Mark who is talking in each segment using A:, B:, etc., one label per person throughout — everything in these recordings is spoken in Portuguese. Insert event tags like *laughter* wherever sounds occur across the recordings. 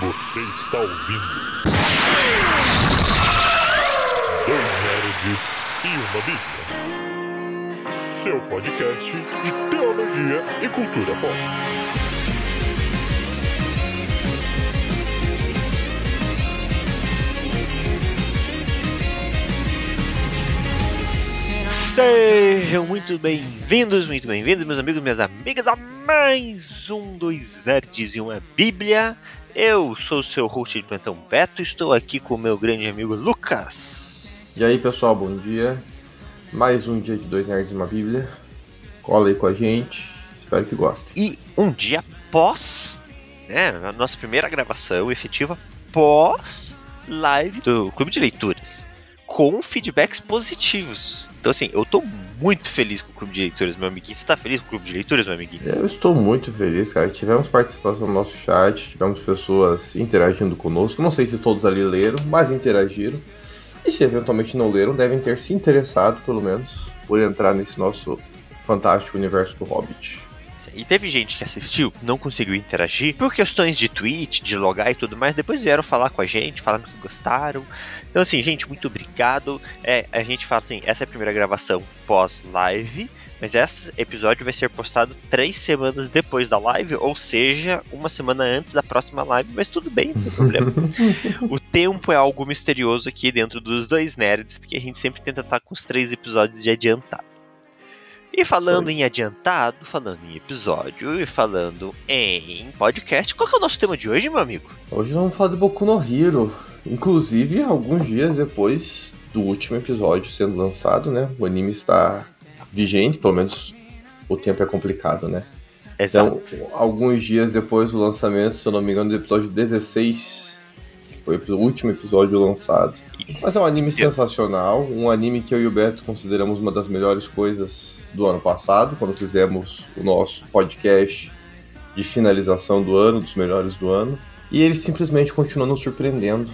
A: Você está ouvindo. Dois Nerds e uma Bíblia. Seu podcast de teologia e cultura pop.
B: Sejam muito bem-vindos, muito bem-vindos, meus amigos, minhas amigas, a mais um Dois Nerds e uma Bíblia. Eu sou o seu host de plantão Beto, estou aqui com o meu grande amigo Lucas.
C: E aí pessoal, bom dia. Mais um dia de Dois Nerds e uma Bíblia. Cola aí com a gente, espero que gostem.
B: E um dia pós, né, a nossa primeira gravação efetiva pós live do Clube de Leituras, com feedbacks positivos. Então, assim, eu tô muito feliz com o Clube de Leituras, meu amiguinho. Você tá feliz com o Clube de Leituras, meu amiguinho?
C: Eu estou muito feliz, cara. Tivemos participação no nosso chat, tivemos pessoas interagindo conosco. Não sei se todos ali leram, mas interagiram. E se eventualmente não leram, devem ter se interessado, pelo menos, por entrar nesse nosso fantástico universo do Hobbit.
B: E teve gente que assistiu, não conseguiu interagir por questões de tweet, de logar e tudo mais. Depois vieram falar com a gente, falaram que gostaram. Então, assim, gente, muito obrigado. É, a gente fala assim: essa é a primeira gravação pós-live. Mas esse episódio vai ser postado três semanas depois da live, ou seja, uma semana antes da próxima live, mas tudo bem, não tem problema. *laughs* o tempo é algo misterioso aqui dentro dos dois nerds, porque a gente sempre tenta estar com os três episódios de adiantado. E falando
C: Foi.
B: em adiantado, falando em episódio e falando em podcast, qual que é o nosso tema de hoje, meu amigo?
C: Hoje vamos falar de Boku no Hero. Inclusive, alguns dias depois do último episódio sendo lançado, né? O anime está vigente, pelo menos o tempo é complicado, né?
B: Exato.
C: Então, alguns dias depois do lançamento, se eu não me engano, do episódio 16, foi o último episódio lançado.
B: Isso.
C: Mas é um anime sensacional, um anime que eu e o Beto consideramos uma das melhores coisas do ano passado, quando fizemos o nosso podcast de finalização do ano, dos melhores do ano. E ele simplesmente continua nos surpreendendo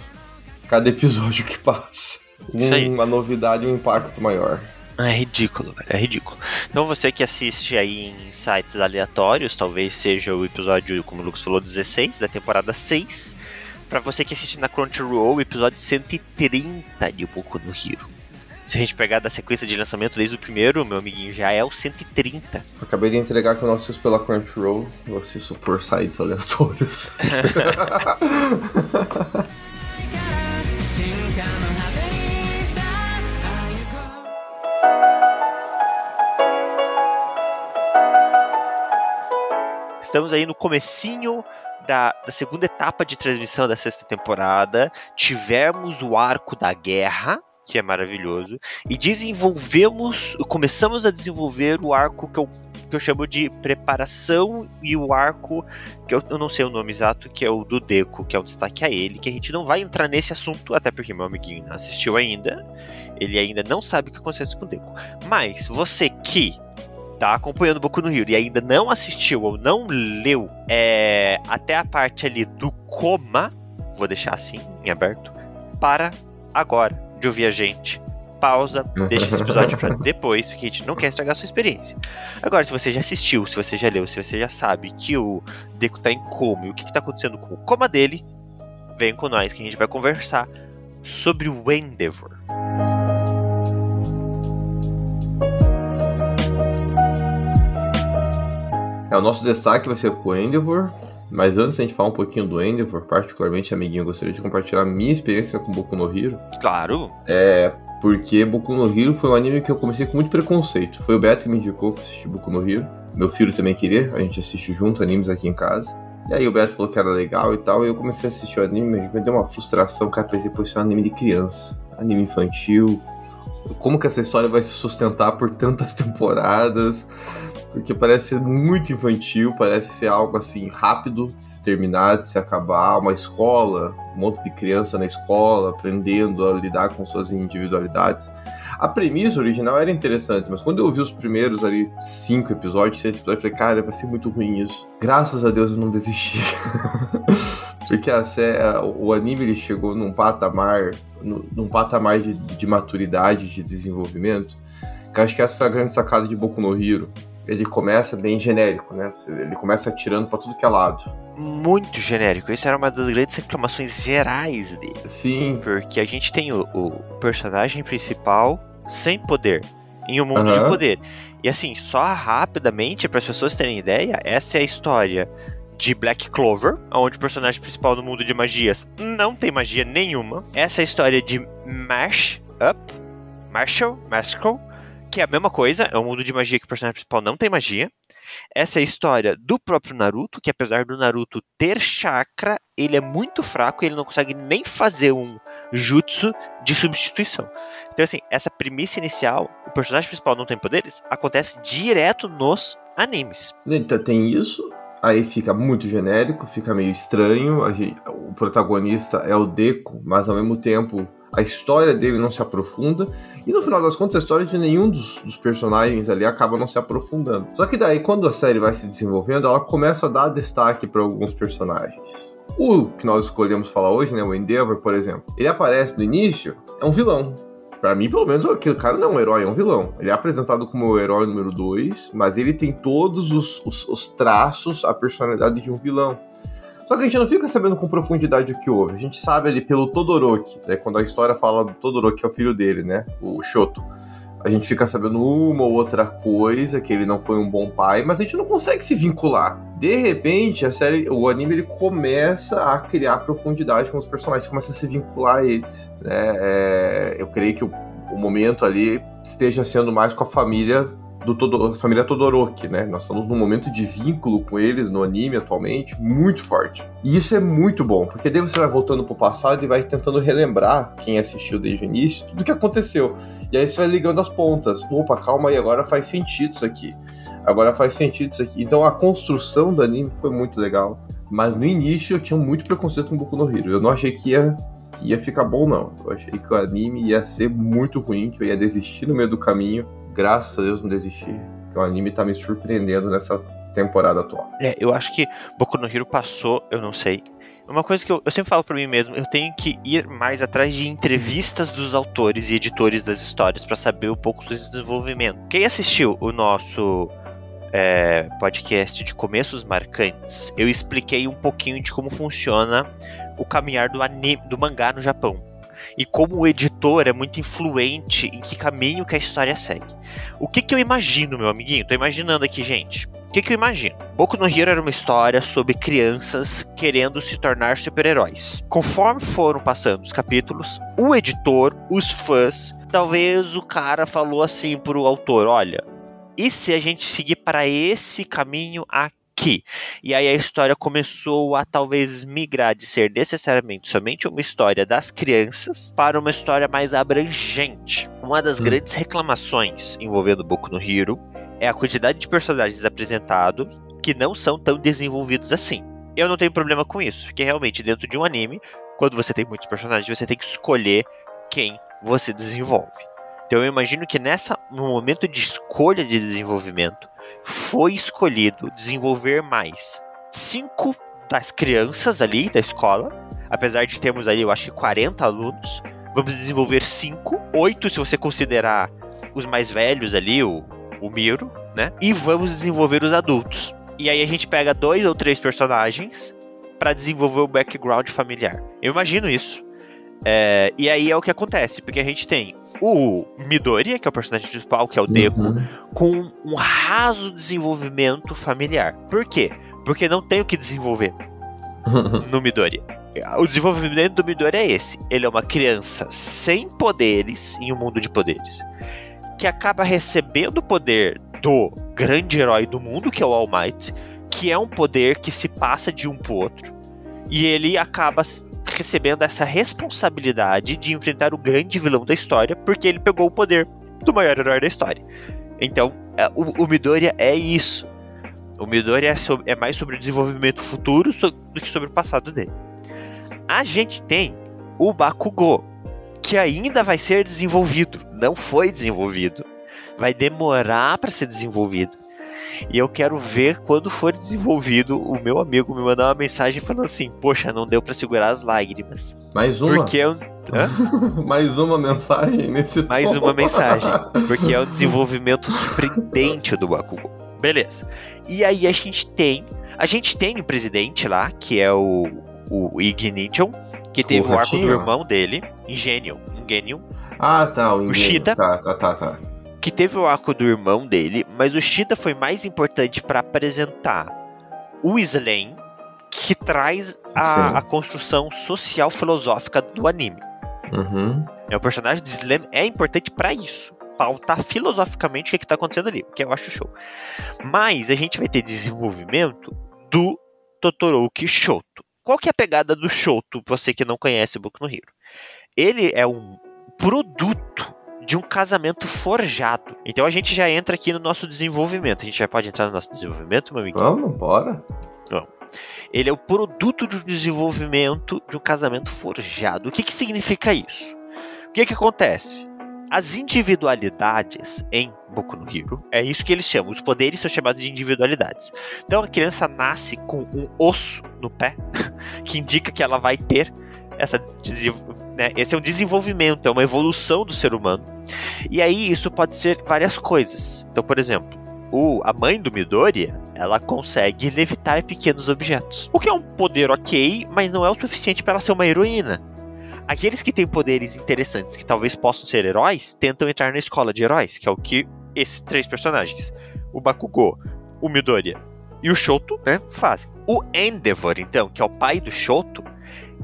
C: cada episódio que passa.
B: Aí.
C: Uma novidade, um impacto maior.
B: É ridículo, velho, é ridículo. Então você que assiste aí em sites aleatórios, talvez seja o episódio, como o Lucas falou, 16 da temporada 6. Pra você que assiste na Crunchyroll, episódio 130 de Boku no Hero. Se a gente pegar da sequência de lançamento desde o primeiro, meu amiguinho, já é o 130.
C: Acabei de entregar que eu não assisto pela Crunchyroll, eu assisto por sites aleatórios. *laughs* *laughs*
B: Estamos aí no comecinho da, da segunda etapa de transmissão da sexta temporada. Tivemos o arco da guerra, que é maravilhoso, e desenvolvemos, começamos a desenvolver o arco que eu, que eu chamo de preparação e o arco que eu, eu não sei o nome exato, que é o do Deco, que é um destaque a ele, que a gente não vai entrar nesse assunto, até porque meu amiguinho não assistiu ainda, ele ainda não sabe o que acontece com o Deco. Mas você que tá acompanhando o Boku no Hero e ainda não assistiu ou não leu é, até a parte ali do coma, vou deixar assim, em aberto, para agora de ouvir a gente. Pausa, *laughs* deixa esse episódio pra depois, porque a gente não quer estragar a sua experiência. Agora, se você já assistiu, se você já leu, se você já sabe que o Deku tá em coma e o que, que tá acontecendo com o coma dele, vem com nós que a gente vai conversar sobre o Endeavor.
C: É, o nosso destaque vai ser pro Endeavor, mas antes da gente falar um pouquinho do Endeavor, particularmente, amiguinho, eu gostaria de compartilhar a minha experiência com Boku no Hero.
B: Claro,
C: É, porque Boku no Hero foi um anime que eu comecei com muito preconceito. Foi o Beto que me indicou pra assistir Boku no Hero. Meu filho também queria, a gente assiste junto animes aqui em casa. E aí o Beto falou que era legal e tal, e eu comecei a assistir o anime, me deu uma frustração, cara, pensei, pô, isso é um anime de criança, anime infantil. Como que essa história vai se sustentar por tantas *laughs* temporadas? Porque parece ser muito infantil, parece ser algo assim rápido de se terminar, de se acabar, uma escola, um monte de criança na escola, aprendendo a lidar com suas individualidades. A premissa original era interessante, mas quando eu vi os primeiros ali cinco episódios, seis episódios, eu falei, cara, vai ser muito ruim isso. Graças a Deus eu não desisti. *laughs* Porque a o anime ele chegou num patamar, num patamar de, de maturidade, de desenvolvimento, que acho que essa foi a grande sacada de Boku no Hero. Ele começa bem genérico, né? Ele começa atirando para tudo que é lado.
B: Muito genérico. Isso era uma das grandes reclamações gerais dele.
C: Sim.
B: Porque a gente tem o, o personagem principal sem poder. Em um mundo
C: Aham.
B: de poder. E assim, só rapidamente, para as pessoas terem ideia, essa é a história de Black Clover, onde o personagem principal no mundo de magias não tem magia nenhuma. Essa é a história de Mash Up, Marshall, Marshall, que é a mesma coisa, é um mundo de magia que o personagem principal não tem magia. Essa é a história do próprio Naruto, que apesar do Naruto ter chakra, ele é muito fraco e ele não consegue nem fazer um jutsu de substituição. Então, assim, essa premissa inicial, o personagem principal não tem poderes, acontece direto nos animes.
C: Então, tem isso, aí fica muito genérico, fica meio estranho. gente- o protagonista é o Deco, mas ao mesmo tempo a história dele não se aprofunda. E no final das contas, a história de nenhum dos, dos personagens ali acaba não se aprofundando. Só que daí, quando a série vai se desenvolvendo, ela começa a dar destaque para alguns personagens. O que nós escolhemos falar hoje, né, o Endeavor, por exemplo, ele aparece no início, é um vilão. Pra mim, pelo menos, aquele cara não é um herói, é um vilão. Ele é apresentado como o herói número 2, mas ele tem todos os, os, os traços, a personalidade de um vilão. Só que a gente não fica sabendo com profundidade o que houve. A gente sabe ali pelo Todoroki, né, quando a história fala do Todoroki, que é o filho dele, né? O Shoto. A gente fica sabendo uma ou outra coisa, que ele não foi um bom pai, mas a gente não consegue se vincular. De repente, a série, o anime ele começa a criar profundidade com os personagens, começa a se vincular a eles. Né? É, eu creio que o, o momento ali esteja sendo mais com a família do Todo, família Todoroki, né? Nós estamos num momento de vínculo com eles no anime atualmente muito forte. E isso é muito bom, porque daí você vai voltando pro passado e vai tentando relembrar quem assistiu desde o início tudo que aconteceu. E aí você vai ligando as pontas. Opa, calma aí, agora faz sentido isso aqui. Agora faz sentido isso aqui. Então a construção do anime foi muito legal. Mas no início eu tinha muito preconceito com Boku no Hero. Eu não achei que ia, que ia ficar bom, não. Eu achei que o anime ia ser muito ruim, que eu ia desistir no meio do caminho. Graças a Deus não desisti. Porque o anime tá me surpreendendo nessa temporada atual.
B: É, eu acho que Boku no Hero passou, eu não sei. Uma coisa que eu, eu sempre falo pra mim mesmo, eu tenho que ir mais atrás de entrevistas dos autores e editores das histórias pra saber um pouco do desenvolvimento. Quem assistiu o nosso é, podcast de começos marcantes, eu expliquei um pouquinho de como funciona o caminhar do anime, do mangá no Japão. E como o editor é muito influente em que caminho que a história segue. O que, que eu imagino, meu amiguinho? Tô imaginando aqui, gente. O que, que eu imagino? Boku no Hero era uma história sobre crianças querendo se tornar super-heróis. Conforme foram passando os capítulos, o editor, os fãs, talvez o cara falou assim pro autor: olha, e se a gente seguir para esse caminho aqui? E aí a história começou a talvez migrar de ser necessariamente somente uma história das crianças para uma história mais abrangente. Uma das
C: Hum.
B: grandes reclamações envolvendo Boku no Hero é a quantidade de personagens apresentados que não são tão desenvolvidos assim. Eu não tenho problema com isso, porque realmente dentro de um anime, quando você tem muitos personagens, você tem que escolher quem você desenvolve. Então eu imagino que nessa no momento de escolha de desenvolvimento foi escolhido desenvolver mais cinco das crianças ali da escola, apesar de termos ali eu acho que 40 alunos, vamos desenvolver cinco, oito se você considerar os mais velhos ali, o, o Miro, né? E vamos desenvolver os adultos. E aí a gente pega dois ou três personagens para desenvolver o background familiar. Eu imagino isso. É, e aí é o que acontece, porque a gente tem o Midoriya, que é o personagem principal, que é o Deku,
C: Uhum.
B: com um raso desenvolvimento familiar. Por quê? Porque não tem o que desenvolver *laughs* no Midoriya. O desenvolvimento do Midoriya é esse. Ele é uma criança sem poderes em um mundo de poderes. Que acaba recebendo o poder do grande herói do mundo, que é o All Might, que é um poder que se passa de um pro outro. E ele acaba recebendo essa responsabilidade de enfrentar o grande vilão da história, porque ele pegou o poder do maior herói da história. Então, é, o, o Midoriya é isso. O Midoriya é, sob- é mais sobre o desenvolvimento futuro do que sobre o passado dele. A gente tem o Bakugou, que ainda vai ser desenvolvido. Não foi desenvolvido. Vai demorar para ser desenvolvido. E eu quero ver quando for desenvolvido o meu amigo me mandar uma mensagem falando assim: Poxa, não deu para segurar as lágrimas.
C: Mais uma.
B: Porque Hã? *laughs*
C: Mais uma mensagem nesse
B: mais
C: tom.
B: uma mensagem. Porque é um *laughs* desenvolvimento surpreendente do Bakugou. Beleza. E aí a gente tem. A gente tem o presidente lá, que é o, o Ignition, que teve o, arco do irmão dele, Ingenium. Ingenium.
C: Ah, tá. O,
B: o Shida.
C: Tá, tá, tá, tá.
B: Que teve o arco do irmão dele, mas o Shida foi mais importante para apresentar o Slane, que traz a, a, construção social filosófica do anime.
C: Uhum.
B: É, o personagem do Slam é importante para isso. Pautar filosoficamente o que, é que tá acontecendo ali, que eu acho show. Mas a gente vai ter desenvolvimento do Totoroki Shoto. Qual que é a pegada do Shoto, você que não conhece Boku no Hero? Ele é um produto de um casamento forjado. Então a gente já entra aqui no nosso desenvolvimento. A gente já pode entrar no nosso desenvolvimento, meu amigo?
C: Vamos, bora.
B: Vamos. Ele é o produto de um desenvolvimento de um casamento forjado. O que, que significa isso? O que, que acontece? As individualidades em Boku no Hero, é isso que eles chamam, os poderes são chamados de individualidades. Então a criança nasce com um osso no pé, *laughs* que indica que ela vai ter essa né, esse é um desenvolvimento, é uma evolução do ser humano. E aí isso pode ser várias coisas. Então, por exemplo, o, a mãe do Midoriya, ela consegue levitar pequenos objetos. O que é um poder ok, mas não é o suficiente para ela ser uma heroína. Aqueles que têm poderes interessantes, que talvez possam ser heróis, tentam entrar na escola de heróis, que é o que esses três personagens, o Bakugou, o Midoriya e o Shoto, né, fazem. O Endeavor, então, que é o pai do Shoto,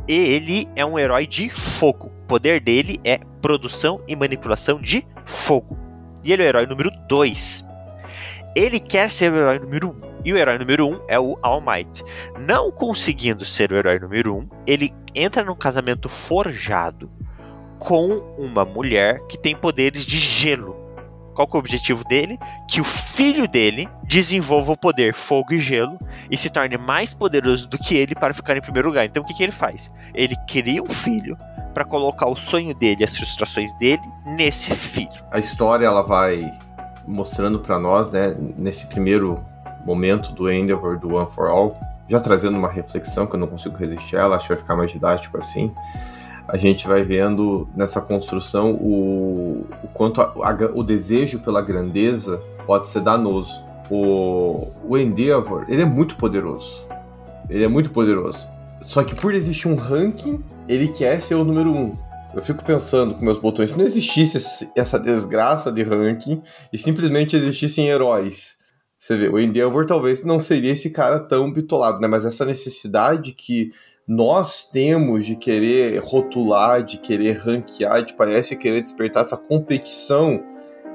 B: ele é um herói de fogo. O poder dele é produção e manipulação de fogo. E ele é o herói número 2. Ele quer ser o herói número 1. Um, e o herói número 1 um é o All Might. Não conseguindo ser o herói número 1, um, ele entra num casamento forjado com uma mulher que tem poderes de gelo. Qual é o objetivo dele? Que o filho dele desenvolva o poder fogo e gelo e se torne mais poderoso do que ele para ficar em primeiro lugar. Então o que, que ele faz? Ele cria um filho para colocar o sonho dele, as frustrações dele nesse filho.
C: A história ela vai mostrando para nós, né, nesse primeiro momento do Endeavor, do One for All, já trazendo uma reflexão que eu não consigo resistir a ela, acho que vai ficar mais didático assim. A gente vai vendo nessa construção o, o quanto a, a, o desejo pela grandeza pode ser danoso. O, o Endeavor, ele é muito poderoso. Ele é muito poderoso. Só que por existir um ranking, ele quer ser o número um. Eu fico pensando com meus botões, se não existisse essa desgraça de ranking e simplesmente existissem heróis, você vê, o Endeavor talvez não seria esse cara tão bitolado, né? Mas essa necessidade que nós temos de querer rotular, de querer ranquear, de parece querer despertar essa competição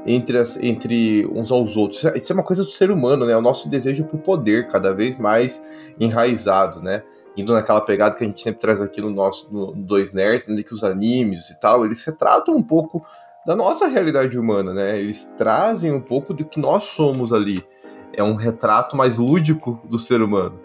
C: entre, as, entre uns aos outros. Isso é uma coisa do ser humano, né? O nosso desejo por poder cada vez mais enraizado, né? indo naquela pegada que a gente sempre traz aqui no nosso no Dois Nerds, né, que os animes e tal, eles retratam um pouco da nossa realidade humana, né? Eles trazem um pouco do que nós somos ali. É um retrato mais lúdico do ser humano.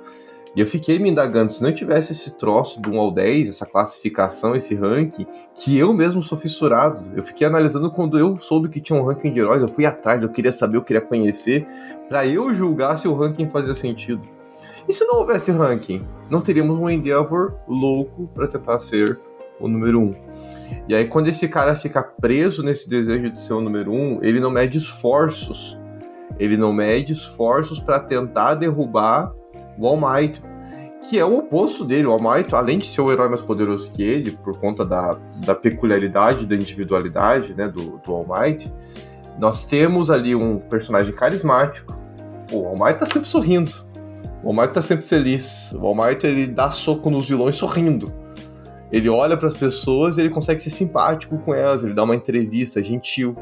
C: E eu fiquei me indagando, se não tivesse esse troço do 1 ao 10, essa classificação, esse ranking, que eu mesmo sou fissurado. Eu fiquei analisando quando eu soube que tinha um ranking de heróis, eu fui atrás, eu queria saber, eu queria conhecer, para eu julgar se o ranking fazia sentido. E se não houvesse ranking? Não teríamos um Endeavor louco para tentar ser o número um. E aí, quando esse cara fica preso nesse desejo de ser o número um, ele não mede esforços. Ele não mede esforços para tentar derrubar o All Might, que é o oposto dele. O All Might, além de ser o herói mais poderoso que ele, por conta da, da peculiaridade, da individualidade né, do, do All Might, nós temos ali um personagem carismático. O All Might tá sempre sorrindo o All Might tá sempre feliz. O All Might, ele dá soco nos vilões sorrindo. Ele olha para as pessoas e ele consegue ser simpático com elas, ele dá uma entrevista gentil.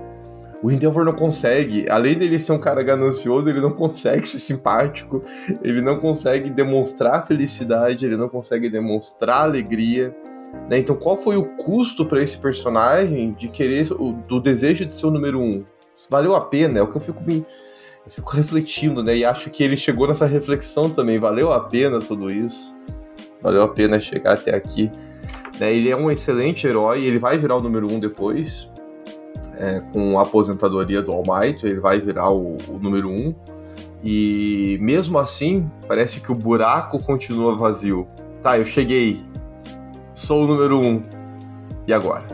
C: O Endeavor não consegue, além dele ser um cara ganancioso, ele não consegue ser simpático, ele não consegue demonstrar felicidade, ele não consegue demonstrar alegria. Né? Então, qual foi o custo para esse personagem de querer, do desejo de ser o número um? Valeu a pena? É o que eu fico me eu fico refletindo, né? E acho que ele chegou nessa reflexão também. Valeu a pena tudo isso? Valeu a pena chegar até aqui. Né? Ele é um excelente herói, ele vai virar o número um depois. É, com a aposentadoria do All Might, ele vai virar o, o número um. E mesmo assim, parece que o buraco continua vazio. Tá, eu cheguei. Sou o número um. E agora?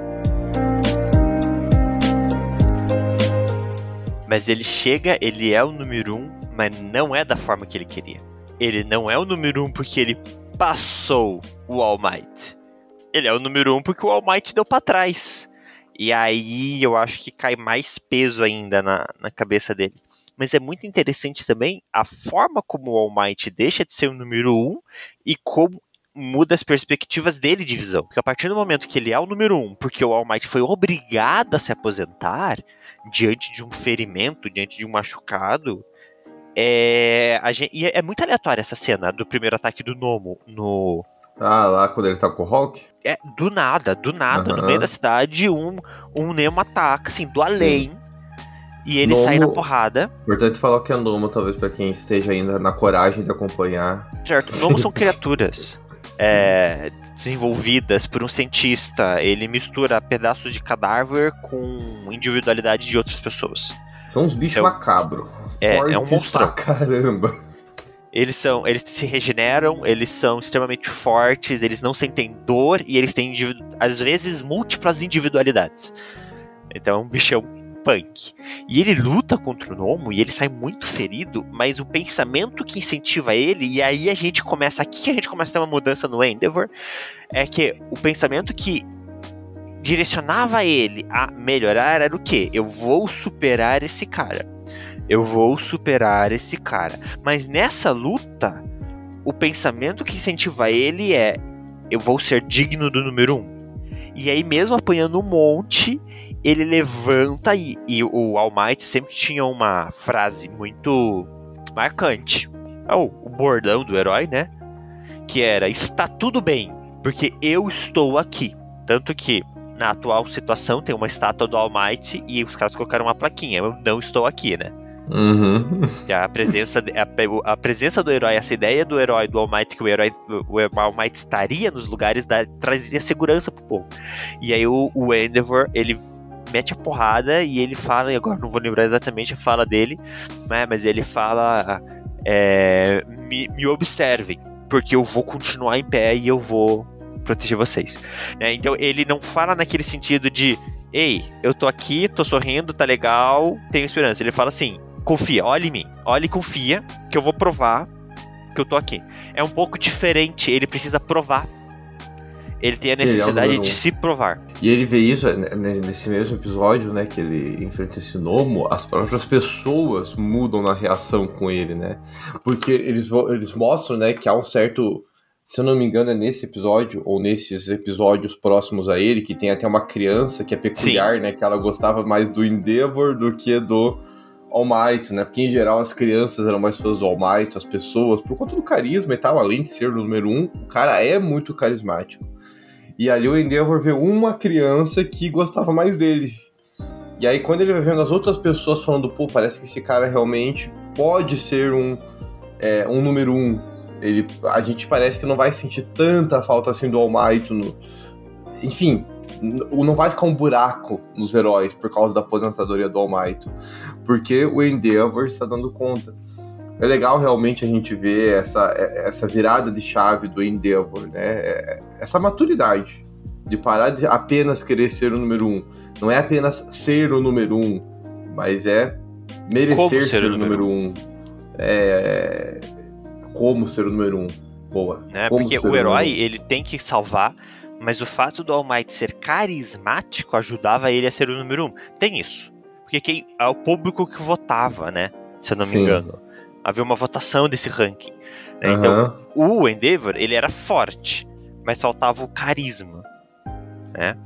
B: Mas ele chega, ele é o número um, mas não é da forma que ele queria. Ele não é o número um porque ele passou o All Might. Ele é o número um porque o All Might deu pra trás. E aí eu acho que cai mais peso ainda na, na cabeça dele. Mas é muito interessante também a forma como o All Might deixa de ser o número um e como muda as perspectivas dele de visão. Porque a partir do momento que ele é o número um, porque o All Might foi obrigado a se aposentar diante de um ferimento, diante de um machucado, é, gente, e é muito aleatória essa cena do primeiro ataque do Nomo no.
C: Ah, lá quando ele tá com o Hulk?
B: É, do nada, do nada, uhum. no meio da cidade, um, um Nemo ataca, assim, do além. Sim. E ele Nomo, sai na porrada.
C: Importante falar que é Nomo, talvez, para quem esteja ainda na coragem de acompanhar.
B: Certo, Nomo são criaturas. *laughs* É, desenvolvidas por um cientista. Ele mistura pedaços de cadáver com individualidade de outras pessoas.
C: São uns bichos então, macabros.
B: É, é um monstro.
C: caramba.
B: Eles são, eles se regeneram, eles são extremamente fortes, eles não sentem dor e eles têm às vezes múltiplas individualidades. Então é um bichão punk. E ele luta contra o Nomo e ele sai muito ferido, mas o pensamento que incentiva ele, e aí a gente começa, aqui que a gente começa a ter uma mudança no Endeavor, é que o pensamento que direcionava ele a melhorar era o quê? Eu vou superar esse cara eu vou superar esse cara. Mas nessa luta, o pensamento que incentiva ele é: eu vou ser digno do número um. E aí, mesmo apanhando um monte, ele levanta e, e o All Might sempre tinha uma frase muito marcante. É o, o bordão do herói, né? Que era: está tudo bem, porque eu estou aqui. Tanto que na atual situação tem uma estátua do All Might e os caras colocaram uma plaquinha: eu não estou aqui, né?
C: Uhum.
B: A presença, a, a, presença do herói, essa ideia do herói, do All Might, que o herói, o All Might estaria nos lugares, da, trazia segurança pro povo. E aí o, o Endeavor, ele mete a porrada e ele fala, e agora não vou lembrar exatamente a fala dele, né, mas ele fala: é, me, me observem, porque eu vou continuar em pé e eu vou proteger vocês. É, então ele não fala naquele sentido de ei, eu tô aqui, tô sorrindo, tá legal, tenho esperança. Ele fala assim: confia, olha em mim, olha e confia que eu vou provar que eu tô aqui. É um pouco diferente, ele precisa provar. Ele tem a necessidade é um... de se provar.
C: E ele vê isso né, nesse mesmo episódio, né? Que ele enfrenta esse gnomo, as próprias pessoas mudam na reação com ele, né? Porque eles, eles mostram, né, que há um certo. Se eu não me engano, é nesse episódio, ou nesses episódios próximos a ele, que tem até uma criança que é peculiar, Sim. né? Que ela gostava mais do Endeavor do que do All Might, né? Porque em geral as crianças eram mais fãs do All Might, as pessoas, por conta do carisma e tal, além de ser o número um, o cara é muito carismático. E ali o Endeavor vê uma criança que gostava mais dele. E aí quando ele vai vendo as outras pessoas falando, pô, parece que esse cara realmente pode ser um, é, um número um. Ele, a gente parece que não vai sentir tanta falta assim do All Might. No... Enfim, não vai ficar um buraco nos heróis por causa da aposentadoria do All Might, porque o Endeavor está dando conta. É legal realmente a gente ver essa, essa virada de chave do Endeavor, né? É, essa maturidade de parar de apenas querer ser o número um. Não é apenas ser o número um, mas é merecer ser, ser, o número, número um. É... Como ser o número um. Boa.
B: Né? Porque o herói, ele tem que salvar mas o fato do All Might ser carismático ajudava ele a ser o número um. Tem isso. Porque quem é o público que votava, né? Se eu não Sim. me engano. Havia uma votação desse ranking. Né? Uhum. Então, o Endeavor, ele era forte, mas faltava o carisma. Né?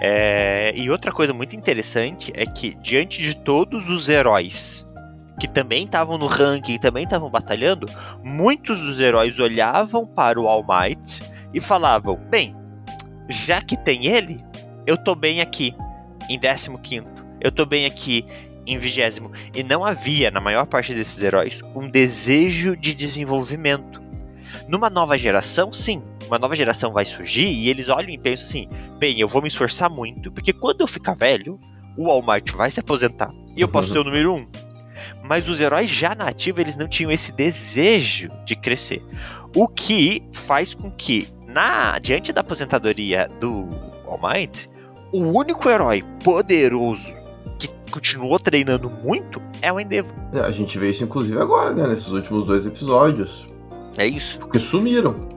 B: É... E outra coisa muito interessante é que, diante de todos os heróis que também estavam no ranking, também estavam batalhando, muitos dos heróis olhavam para o All Might e falavam: bem, já que tem ele, eu tô bem aqui em 15. Eu tô bem aqui em vigésimo. E não havia, na maior parte desses heróis, um desejo de desenvolvimento. Numa nova geração, sim, uma nova geração vai surgir e eles olham e pensam assim: bem, eu vou me esforçar muito, porque quando eu ficar velho, o Walmart vai se aposentar e eu posso ser o número um. Mas os heróis já na ativa, eles não tinham esse desejo de crescer. O que faz com que na diante da aposentadoria do All Might, o único herói poderoso que continuou treinando muito é o Endeavor.
C: É, a gente vê isso inclusive agora, né? Nesses últimos dois episódios.
B: É isso.
C: Porque sumiram.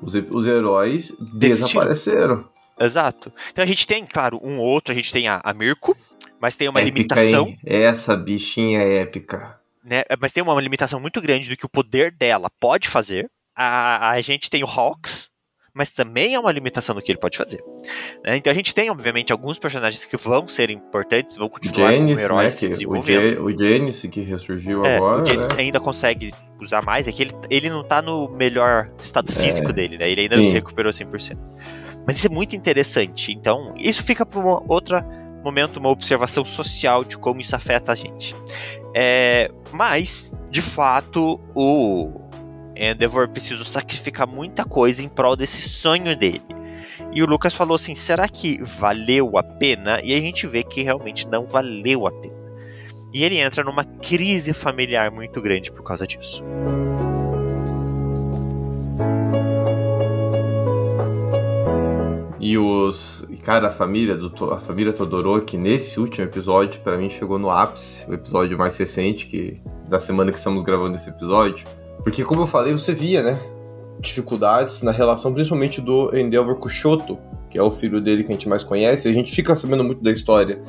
C: Os, os heróis
B: Desistiram.
C: desapareceram.
B: Exato. Então a gente tem, claro, um outro, a gente tem a, a Mirko, mas tem uma
C: Épica,
B: limitação,
C: hein? Essa bichinha é épica.
B: né? Mas tem uma limitação muito grande do que o poder dela pode fazer. A, a gente tem o Hawks, mas também é uma limitação do que ele pode fazer. né? Então a gente tem, obviamente, alguns personagens que vão ser importantes, vão continuar como
C: Janice, né?
B: heróis se
C: o,
B: desenvolvendo.
C: O Janice que ressurgiu
B: É,
C: agora.
B: o James
C: né?
B: ainda consegue usar mais, é que ele, ele não tá no melhor estado físico dele, né? Ele ainda não
C: É. Sim.
B: se recuperou 100%. Mas isso é muito interessante. Então, isso fica para outro momento, uma observação social de como isso afeta a gente. É, mas, de fato, o Endeavor precisou sacrificar muita coisa em prol desse sonho dele. E o Lucas falou assim: será que valeu a pena? E a gente vê que realmente não valeu a pena. E ele entra numa crise familiar muito grande por causa disso.
C: E os. Cara, a família do a família Todoroki, nesse último episódio, pra mim chegou no ápice, o episódio mais recente que da semana que estamos gravando esse episódio. Porque, como eu falei, você via, né? Dificuldades na relação, principalmente do Endeavor com o Shoto, que é o filho dele que a gente mais conhece. A gente fica sabendo muito da história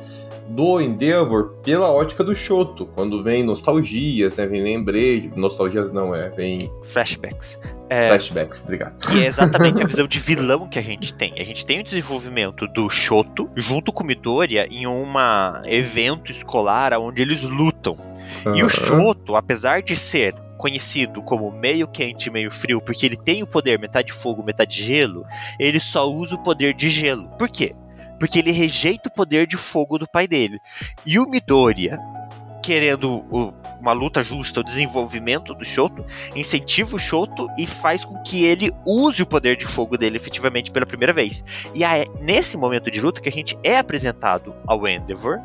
C: do Endeavor pela ótica do Shoto, quando vem nostalgias, né? Vem lembrete. Nostalgias não, é. Vem
B: Flashbacks. É,
C: flashbacks, obrigado.
B: E é *laughs* exatamente a visão de vilão que a gente tem. A gente tem o desenvolvimento do Shoto junto com o Midoriya em um evento escolar onde eles lutam. E o. Shoto, apesar de ser conhecido como meio quente meio frio, porque ele tem o poder metade fogo, metade gelo, ele só usa o poder de gelo. Por quê? Porque ele rejeita o poder de fogo do pai dele. E o Midoriya, querendo uma luta justa, o desenvolvimento do Shoto, incentiva o Shoto e faz com que ele use o poder de fogo dele efetivamente pela primeira vez. E é nesse momento de luta que a gente é apresentado ao Endeavor,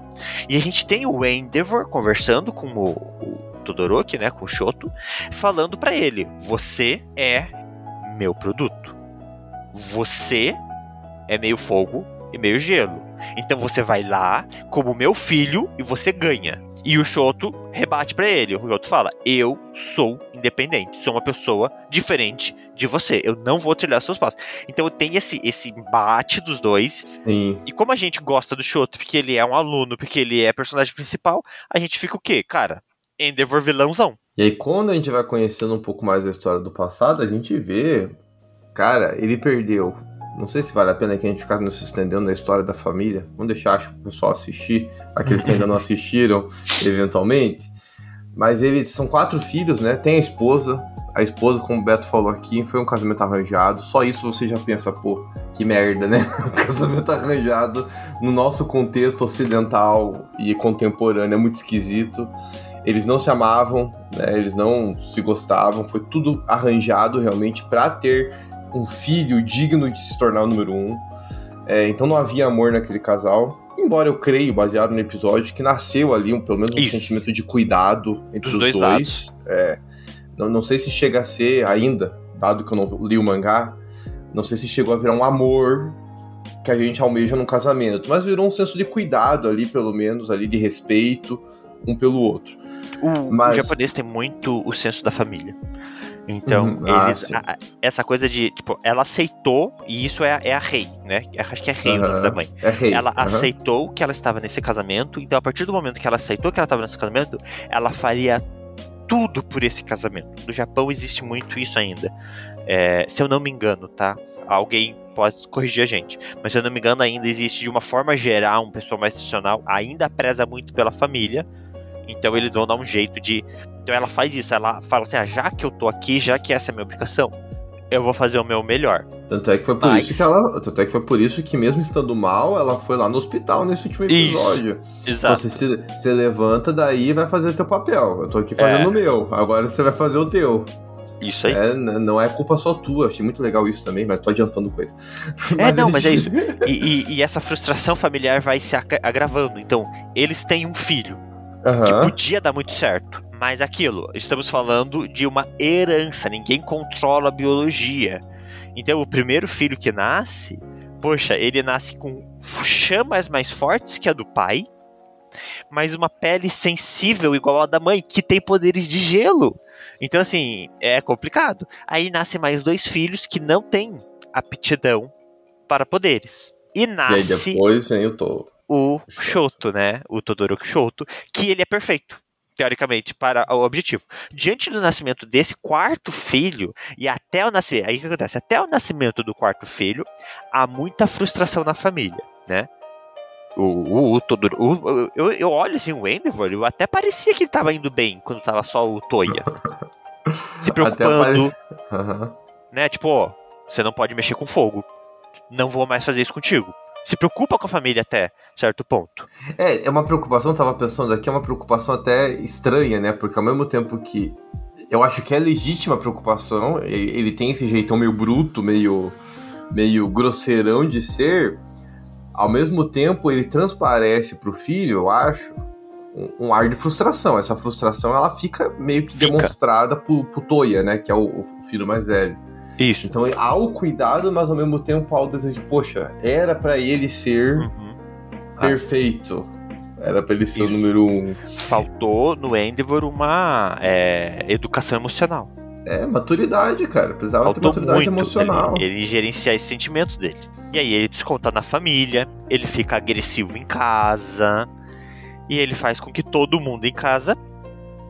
B: e a gente tem o Endeavor conversando com o Todoroki, né, com o Shoto, falando pra ele: "Você é meu produto. Você é meio fogo e meio gelo. Então você vai lá como meu filho e você ganha." E o Shoto rebate pra ele. O Shoto fala: "Eu sou independente, sou uma pessoa diferente de você. Eu não vou trilhar seus passos." Então tem esse esse embate dos dois
C: Sim.
B: e como a gente gosta do Shoto, porque ele é um aluno, porque ele é personagem principal, a gente fica o quê? Cara, Endeavor vilãozão.
C: E aí, quando a gente vai conhecendo um pouco mais a história do passado, a gente vê. Cara, ele perdeu. Não sei se vale a pena que a gente ficar nos estendendo na história da família. Vamos deixar acho, o pessoal assistir. Aqueles que ainda não assistiram, *laughs* eventualmente. Mas eles são quatro filhos, né? Tem a esposa. A esposa, como o Beto falou aqui, foi um casamento arranjado. Só isso você já pensa, pô, que merda, né? *laughs* Um casamento arranjado no nosso contexto ocidental e contemporâneo é muito esquisito. Eles não se amavam, né? Eles não se gostavam. Foi tudo arranjado realmente para ter um filho digno de se tornar o número um. É, então não havia amor naquele casal. Embora eu creio, baseado no episódio, que nasceu ali um, pelo menos um
B: Isso.
C: sentimento de cuidado entre
B: Dos
C: os
B: dois
C: dois. É, não, não sei se chega a ser ainda, dado que eu não li o mangá, não sei se chegou a virar um amor que a gente almeja num casamento, mas virou um senso de cuidado ali, pelo menos, ali de respeito um pelo outro.
B: O,
C: Mas-
B: o japonês tem muito o senso da família. Então,
C: Uhum, ah,
B: eles.
C: sim.
B: a- essa coisa de, tipo, ela aceitou, e isso é, a- é a rei, né? Acho que é rei o nome da mãe.
C: É rei.
B: Ela
C: aham.
B: aceitou que ela estava nesse casamento, então a partir do momento que ela aceitou que ela estava nesse casamento, ela faria tudo por esse casamento. No Japão existe muito isso ainda. É, se eu não me engano, tá? Alguém pode corrigir a gente. Mas se eu não me engano, ainda existe de uma forma geral um pessoal mais tradicional, ainda preza muito pela família. Então eles vão dar um jeito de. Então ela faz isso, ela fala assim: ah, já que eu tô aqui, já que essa é a minha obrigação, eu vou fazer o meu melhor.
C: Tanto é que foi por
B: Mas-
C: isso que ela. Tanto é que foi por isso que, mesmo estando mal, ela foi lá no hospital nesse último
B: Isso.
C: episódio.
B: Exato.
C: Você se, levanta daí e vai fazer teu papel. Eu tô aqui fazendo
B: É.
C: o meu. Agora você vai fazer o teu.
B: Isso aí.
C: É, não é culpa só tua. Achei muito legal isso também, mas tô adiantando coisa.
B: É, não,
C: ele
B: mas é isso. E, e- e essa frustração familiar vai se agravando. Então, eles têm um filho que
C: Aham.
B: podia dar muito certo. Mas aquilo, estamos falando de uma herança, ninguém controla a biologia. Então, o primeiro filho que nasce, poxa, ele nasce com chamas mais fortes que a do pai. mas uma pele sensível igual a da mãe, que tem poderes de gelo. Então, assim, é complicado. Aí nascem mais dois filhos que não têm aptidão para poderes. E nasce.
C: E aí depois vem o Toro.
B: O Shoto, né? O Todoroki Shoto, que ele é perfeito teoricamente, para o objetivo. Diante do nascimento desse quarto filho, e até o nascimento, aí o que acontece? Até o nascimento do quarto filho, há muita frustração na família, né? O, o, o, eu, eu olho assim, o Endeavor, eu até parecia que ele tava indo bem quando tava só o Toya. *laughs* se preocupando. Uhum. Né? Tipo, ó, você não pode mexer com fogo. Não vou mais fazer isso contigo se preocupa com a família até certo ponto.
C: É, é uma preocupação, eu tava pensando aqui, é uma preocupação até estranha, né? Porque ao mesmo tempo que eu acho que é legítima a preocupação, ele, ele tem esse jeitão meio bruto, meio, meio grosseirão de ser, ao mesmo tempo ele transparece pro filho, eu acho, um, um ar de frustração. Essa frustração ela fica meio que fica. demonstrada pro, pro Toya, né? Que é o, o filho mais velho.
B: Isso.
C: Então há o cuidado, mas ao mesmo tempo há o desejo de, poxa, era para ele ser uhum. Perfeito. Era pra ele ser Isso. o número um.
B: Faltou no Endeavor uma é, educação emocional.
C: É, maturidade, cara. Precisava Faltou ter maturidade emocional.
B: Ele, ele gerenciar esses sentimentos dele. E aí ele desconta na família, ele fica agressivo em casa, e ele faz com que todo mundo em casa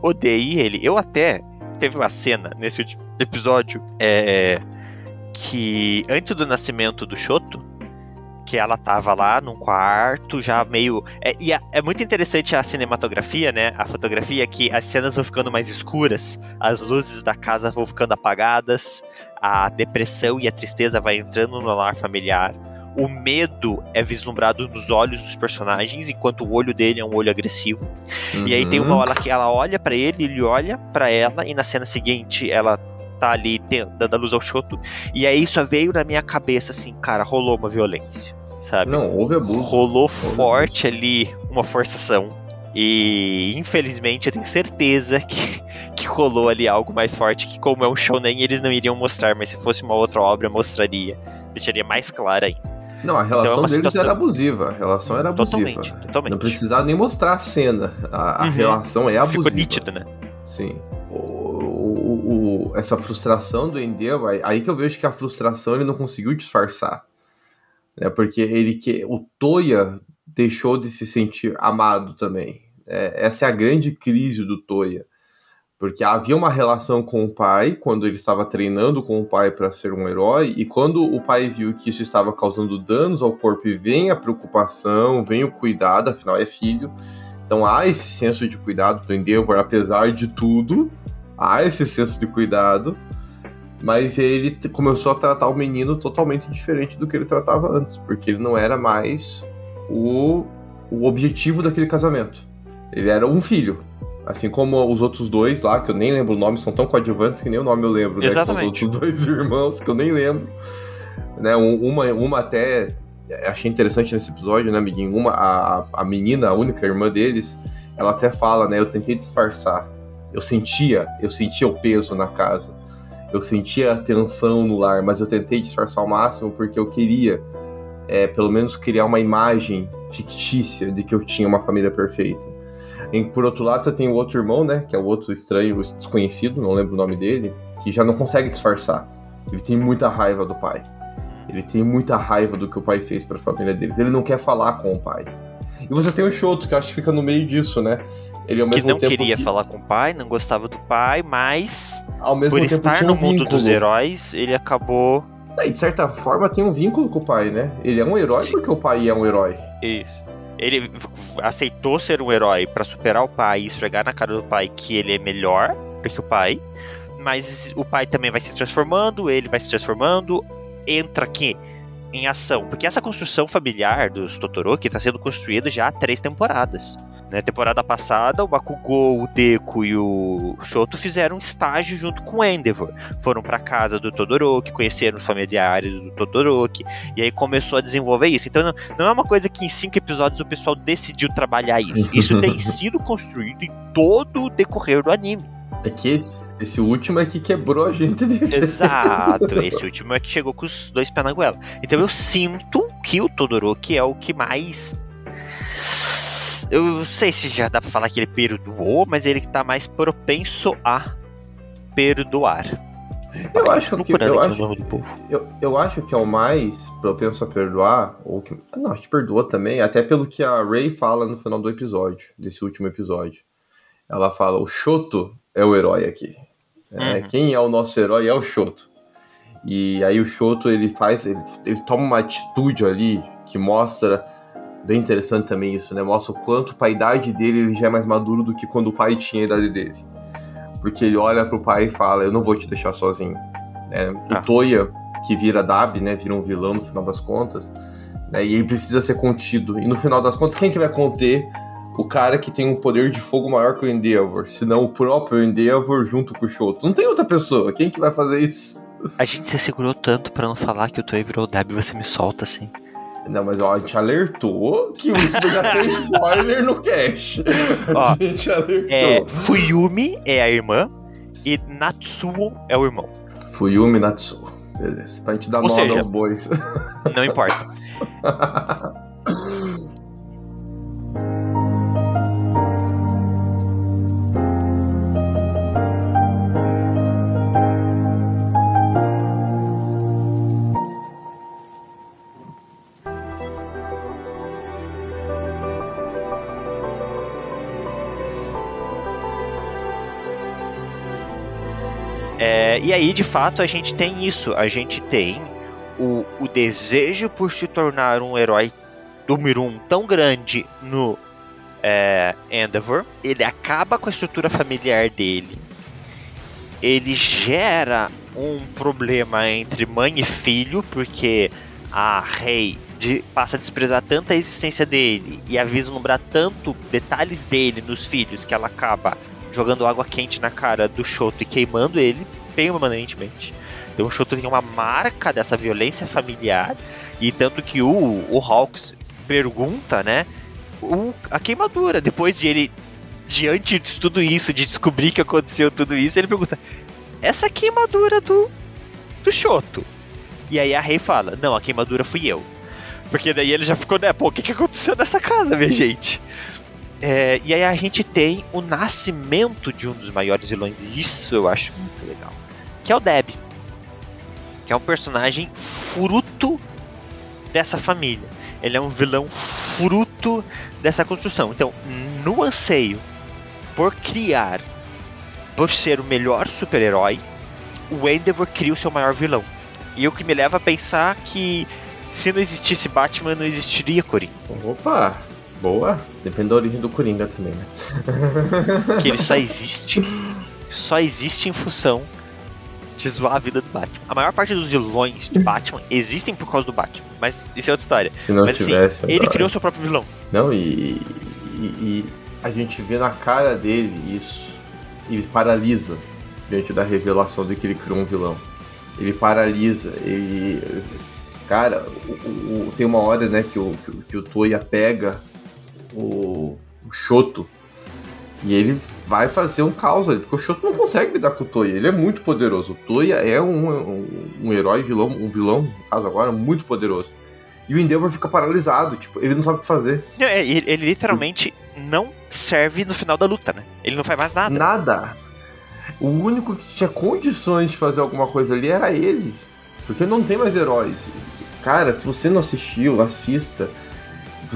B: odeie ele. Eu até teve uma cena nesse episódio é, que antes do nascimento do Shoto, que ela tava lá num quarto, já meio. É, e é, é, muito interessante a cinematografia, né? A fotografia que as cenas vão ficando mais escuras, as luzes da casa vão ficando apagadas, a depressão e a tristeza vai entrando no lar familiar o medo é vislumbrado nos olhos dos personagens, enquanto o olho dele é um olho agressivo. Uhum. E aí tem uma uhum. hora que ela olha para ele, ele olha para ela, e na cena seguinte ela tá ali dando a luz ao choto. E aí isso veio na minha cabeça assim, cara, rolou uma violência, sabe?
C: Não, houve abuso.
B: Rolou
C: houve
B: forte abuso. ali uma forçação. E infelizmente eu tenho certeza que, *laughs* que rolou ali algo mais forte que como é um shonen eles não iriam mostrar, mas se fosse uma outra obra mostraria, deixaria mais claro ainda.
C: Não, a relação então é deles situação... era abusiva. A relação era abusiva.
B: Totalmente, totalmente.
C: Não precisava nem mostrar a cena. A, a uhum. relação é abusiva.
B: Ficou nítido, né?
C: Sim. O, o, o, essa frustração do Endel, aí, aí que eu vejo que a frustração ele não conseguiu disfarçar. Né? Porque ele que o Toya deixou de se sentir amado também. É, essa é a grande crise do Toya porque havia uma relação com o pai quando ele estava treinando com o pai para ser um herói, e quando o pai viu que isso estava causando danos ao corpo e vem a preocupação, vem o cuidado, afinal é filho. Então há esse senso de cuidado do Endeavor, apesar de tudo, há esse senso de cuidado, mas ele começou a tratar o menino totalmente diferente do que ele tratava antes, porque ele não era mais o, o objetivo daquele casamento. Ele era um filho, Assim como os outros dois lá, que eu nem lembro o nome, são tão coadjuvantes que nem o nome eu lembro, né?
B: Exatamente.
C: Que são os outros dois *laughs* irmãos, que eu nem lembro. Né? Uma, uma até achei interessante nesse episódio, né, amiguinho? Uma, a, a menina, a única irmã deles, ela até fala, né? Eu tentei disfarçar. Eu sentia, eu sentia o peso na casa. Eu sentia a tensão no lar, mas eu tentei disfarçar ao máximo porque eu queria, é, pelo menos, criar uma imagem fictícia de que eu tinha uma família perfeita. E por outro lado, você tem o outro irmão, né? Que é o outro estranho, desconhecido, não lembro o nome dele, que já não consegue disfarçar. Ele tem muita raiva do pai. Ele tem muita raiva do que o pai fez para a família deles. Ele não quer falar com o pai. E você tem o Shoto, que acho que fica no meio disso, né?
B: Ele ao mesmo que não tempo queria que... falar com o pai, não gostava do pai, mas
C: ao mesmo
B: por estar no um mundo vínculo. dos heróis, ele acabou.
C: E de certa forma tem um vínculo com o pai, né? Ele é um herói Sim. porque o pai é um herói.
B: Isso ele aceitou ser um herói para superar o pai e esfregar na cara do pai que ele é melhor do que o pai. Mas o pai também vai se transformando, ele vai se transformando, entra aqui em ação. Porque essa construção familiar dos Totoroki está sendo construída já há três temporadas. Na temporada passada, o Bakugou, o Deku e o Shoto fizeram um estágio junto com o Endeavor. Foram para casa do Todoroki, conheceram os familiares do Todoroki, e aí começou a desenvolver isso. Então não, não é uma coisa que em cinco episódios o pessoal decidiu trabalhar isso. Isso *laughs* tem sido construído em todo o decorrer do anime.
C: É que esse, esse último é que quebrou a gente de
B: Exato, esse *laughs* último é que chegou com os dois pés na goela. Então eu sinto que o Todoroki é o que mais Eu sei se já dá pra falar que ele perdoou, mas ele que tá mais propenso a perdoar.
C: Eu acho que eu acho, eu, eu acho que é o mais propenso a perdoar, ou que. Não, acho que perdoa também, até pelo que a Ray fala no final do episódio, desse último episódio. Ela fala: o Shoto é o herói aqui. É,
B: Uhum.
C: Quem é o nosso herói é o Shoto. E aí o Shoto ele faz, ele, ele toma uma atitude ali que mostra, bem interessante também isso, né? Mostra o quanto para a idade dele ele já é mais maduro do que quando o pai tinha a idade dele. Porque ele olha pro pai e fala: Eu não vou te deixar sozinho. É,
B: Ah.
C: O Toya, que vira Dab, né? Vira um vilão no final das contas. Né, e ele precisa ser contido. E no final das contas, quem que vai conter o cara que tem um poder de fogo maior que o Endeavor? Senão o próprio Endeavor junto com o Shoto. Não tem outra pessoa. Quem que vai fazer isso?
B: A gente se segurou tanto pra não falar que o Toei virou o Dab e você me solta assim.
C: Não, mas ó, a gente alertou que isso já tem *laughs* spoiler no cache.
B: Ó,
C: a gente alertou.
B: É, Fuyumi é a irmã e Natsuo é o irmão.
C: Fuyumi Natsu. Beleza. Pra gente dar
B: Ou seja-
C: aos bois.
B: Não importa. *laughs* É, e aí, de fato, a gente tem isso. A gente tem o, o desejo por se tornar um herói número um tão grande no é, Endeavor. Ele acaba com a estrutura familiar dele. Ele gera um problema entre mãe e filho, porque a Rei de- passa a desprezar tanto a existência dele e a vislumbrar tanto detalhes dele nos filhos que ela acaba jogando água quente na cara do Shoto e queimando ele permanentemente. Então o Shoto tem uma marca dessa violência familiar e tanto que o, o Hawks pergunta, né, o- a queimadura depois de ele diante de tudo isso, de descobrir que aconteceu tudo isso, ele pergunta: "Essa queimadura do do Shoto?" E aí a Rei fala: "Não, a queimadura fui eu." Porque daí ele já ficou, né, pô, o que, que aconteceu nessa casa, minha gente? É, e aí a gente tem o nascimento de um dos maiores vilões, isso eu acho muito legal, que é o Deb, que é um personagem fruto dessa família. Ele é um vilão fruto dessa construção. Então, no anseio por criar, por ser o melhor super-herói, o Endeavor cria o seu maior vilão. E o que me leva a pensar que se não existisse Batman, não existiria Coringa.
C: Opa! Boa. Depende da origem do Coringa também, né? *laughs*
B: que ele só existe, só existe em função de zoar a vida do Batman. A maior parte dos vilões de Batman existem por causa do Batman, mas isso é outra história.
C: Se não
B: Mas, assim,
C: tivesse.
B: Ele
C: agora-
B: criou seu próprio vilão.
C: Não, e, e, e a gente vê na cara dele isso. Ele paralisa diante da revelação de que ele criou um vilão. Ele paralisa, ele. Cara, o- o- tem uma hora, né, que o, que, o- que o Toya pega o, o Shoto e ele vai fazer um caos ali, porque o Shoto não consegue lidar com o Toya, ele é muito poderoso. O Toya é um, um, um herói vilão, um vilão, no caso agora, muito poderoso. E o Endeavor fica paralisado, tipo, ele não sabe o que fazer.
B: É, Ele, ele literalmente não serve no final da luta, né? Ele não faz mais nada.
C: Nada. O único que tinha condições de fazer alguma coisa ali era ele. Porque não tem mais heróis. Cara, se você não assistiu, assista.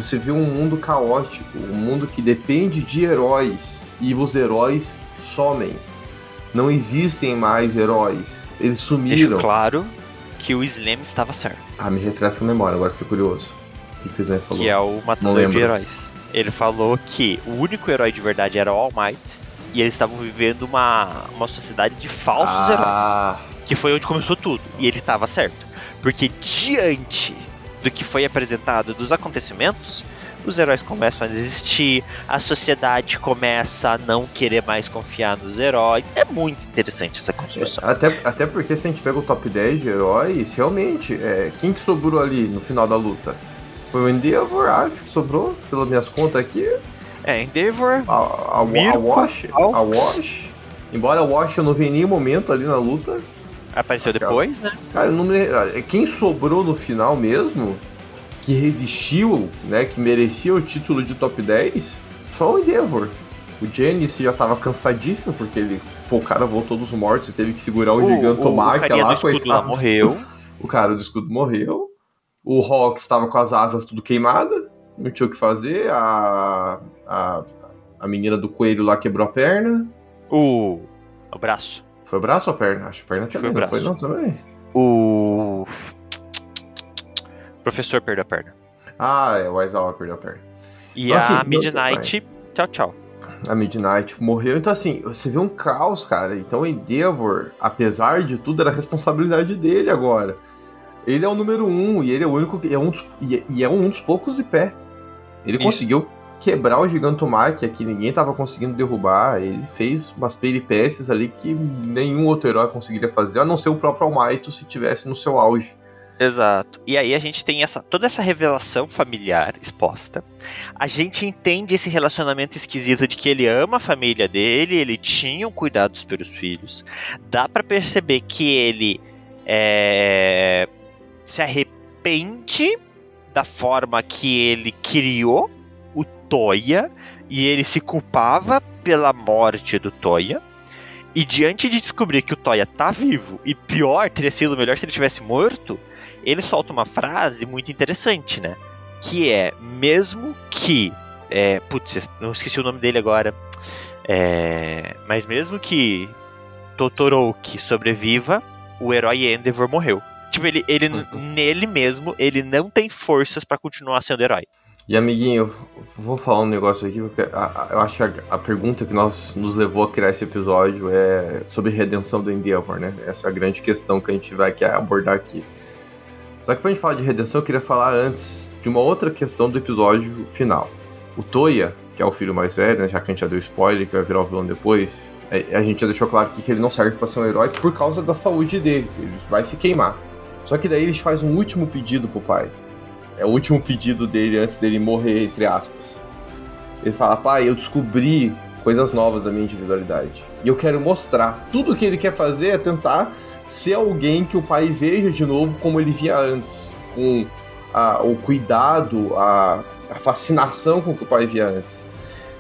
C: Você vê um mundo caótico, um mundo que depende de heróis. E os heróis somem. Não existem mais heróis. Eles
B: Deixo
C: sumiram.
B: claro que o Slam estava certo,
C: Ah, me refresca a memória, agora fiquei curioso. O que o Slam falou?
B: que é o matador de heróis. Ele falou que o único herói de verdade era o All Might e eles estavam vivendo uma, uma sociedade de falsos heróis.
C: ah,
B: que foi onde começou tudo. E ele estava certo. Porque diante do que foi apresentado dos acontecimentos, os heróis começam a desistir, a sociedade começa a não querer mais confiar nos heróis. É muito interessante essa construção.
C: Até, até porque se a gente pega o top 10 de heróis, realmente, é, quem que sobrou ali no final da luta? Foi o Endeavor, acho que sobrou, pelas minhas contas aqui.
B: É, Endeavor,
C: A, a, a
B: Mirko,
C: Wash. A. Wash. Embora a Wash eu não vi em nenhum momento ali na luta.
B: Apareceu depois, né?
C: Cara, não me, quem sobrou no final mesmo, que resistiu, né, que merecia o título de top 10, só o Endeavor. O Janice já tava cansadíssimo, porque ele. Pô, o cara voltou dos mortos e teve que segurar o,
B: O, carinha
C: lá,
B: do escudo lá
C: coitado.
B: morreu. *laughs*
C: O cara do escudo morreu. O Hawks tava com as asas tudo queimadas. Não tinha o que fazer. A. A, a menina do coelho lá quebrou a perna.
B: O, o braço.
C: Foi braço ou perna? Acho que perna
B: Foi
C: também.
B: o
C: não
B: braço.
C: foi não também.
B: O professor perdeu a perna.
C: Ah, é, o Aizawa perdeu a perna.
B: E
C: Então, assim,
B: a Midnight, tchau, tchau.
C: A Midnight morreu. Então, assim, você vê um caos, cara. Então, o Endeavor, apesar de tudo, era a responsabilidade dele agora. Ele é o número um e ele é o único que é um dos, e, é- e é um dos poucos de pé. Ele
B: Isso.
C: conseguiu quebrar o Gigantomachia que ninguém tava conseguindo derrubar. Ele fez umas peripécias ali que nenhum outro herói conseguiria fazer, a não ser o próprio Almighty se tivesse no seu auge.
B: Exato. E aí a gente tem essa toda essa revelação familiar exposta. A gente entende esse relacionamento esquisito de que ele ama a família dele, ele tinha um cuidados pelos filhos. Dá pra perceber que ele é, se arrepende da forma que ele criou Toya e ele se culpava pela morte do Toya. E diante de descobrir que o Toya tá vivo, e pior, teria sido melhor se ele tivesse morto, ele solta uma frase muito interessante, né? Que é, mesmo que. É, putz, não esqueci o nome dele agora. É, mas mesmo que Totoroki sobreviva, o herói Endeavor morreu. Tipo, ele, ele
C: Uhum.
B: nele mesmo, ele não tem forças pra continuar sendo herói.
C: E amiguinho, eu vou falar um negócio aqui, porque a- a- eu acho que a, a pergunta que nós, nos levou a criar esse episódio é sobre redenção do Endeavor, né? Essa é a grande questão que a gente vai abordar aqui. Só que pra gente falar de redenção, eu queria falar antes de uma outra questão do episódio final. O Toya, que é o filho mais velho, né, já que a gente já deu spoiler, que vai virar o vilão depois, é, a gente já deixou claro aqui que ele não serve pra ser um herói por causa da saúde dele, ele vai se queimar. Só que daí ele faz um último pedido pro pai. É o último pedido dele antes dele morrer, entre aspas. Ele fala: Pai, eu descobri coisas novas da minha individualidade. E eu quero mostrar. Tudo que ele quer fazer é tentar ser alguém que o pai veja de novo como ele via antes. Com a- o cuidado, a, a fascinação com que o pai via antes.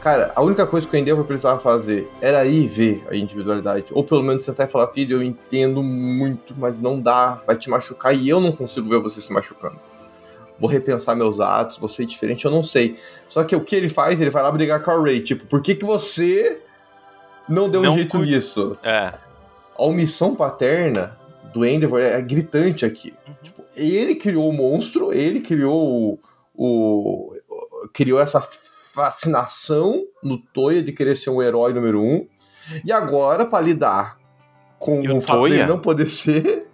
C: Cara, a única coisa que o Endeavor precisava fazer era ir ver a individualidade. Ou pelo menos sentar e falar: Filho, eu entendo muito, mas não dá, vai te machucar e eu não consigo ver você se machucando vou repensar meus atos, vou ser diferente, eu não sei. Só que o que ele faz, ele vai lá brigar com a Ray, tipo, por que, que você não deu um
B: Não
C: jeito
B: cuida-
C: nisso?
B: É.
C: A omissão paterna do Endeavor é gritante aqui. Tipo, ele criou o monstro, ele criou o, o- o- criou essa fascinação no Toya de querer ser um herói número um. E agora, pra lidar com
B: E
C: o,
B: o
C: fato
B: Toya?
C: dele não poder ser,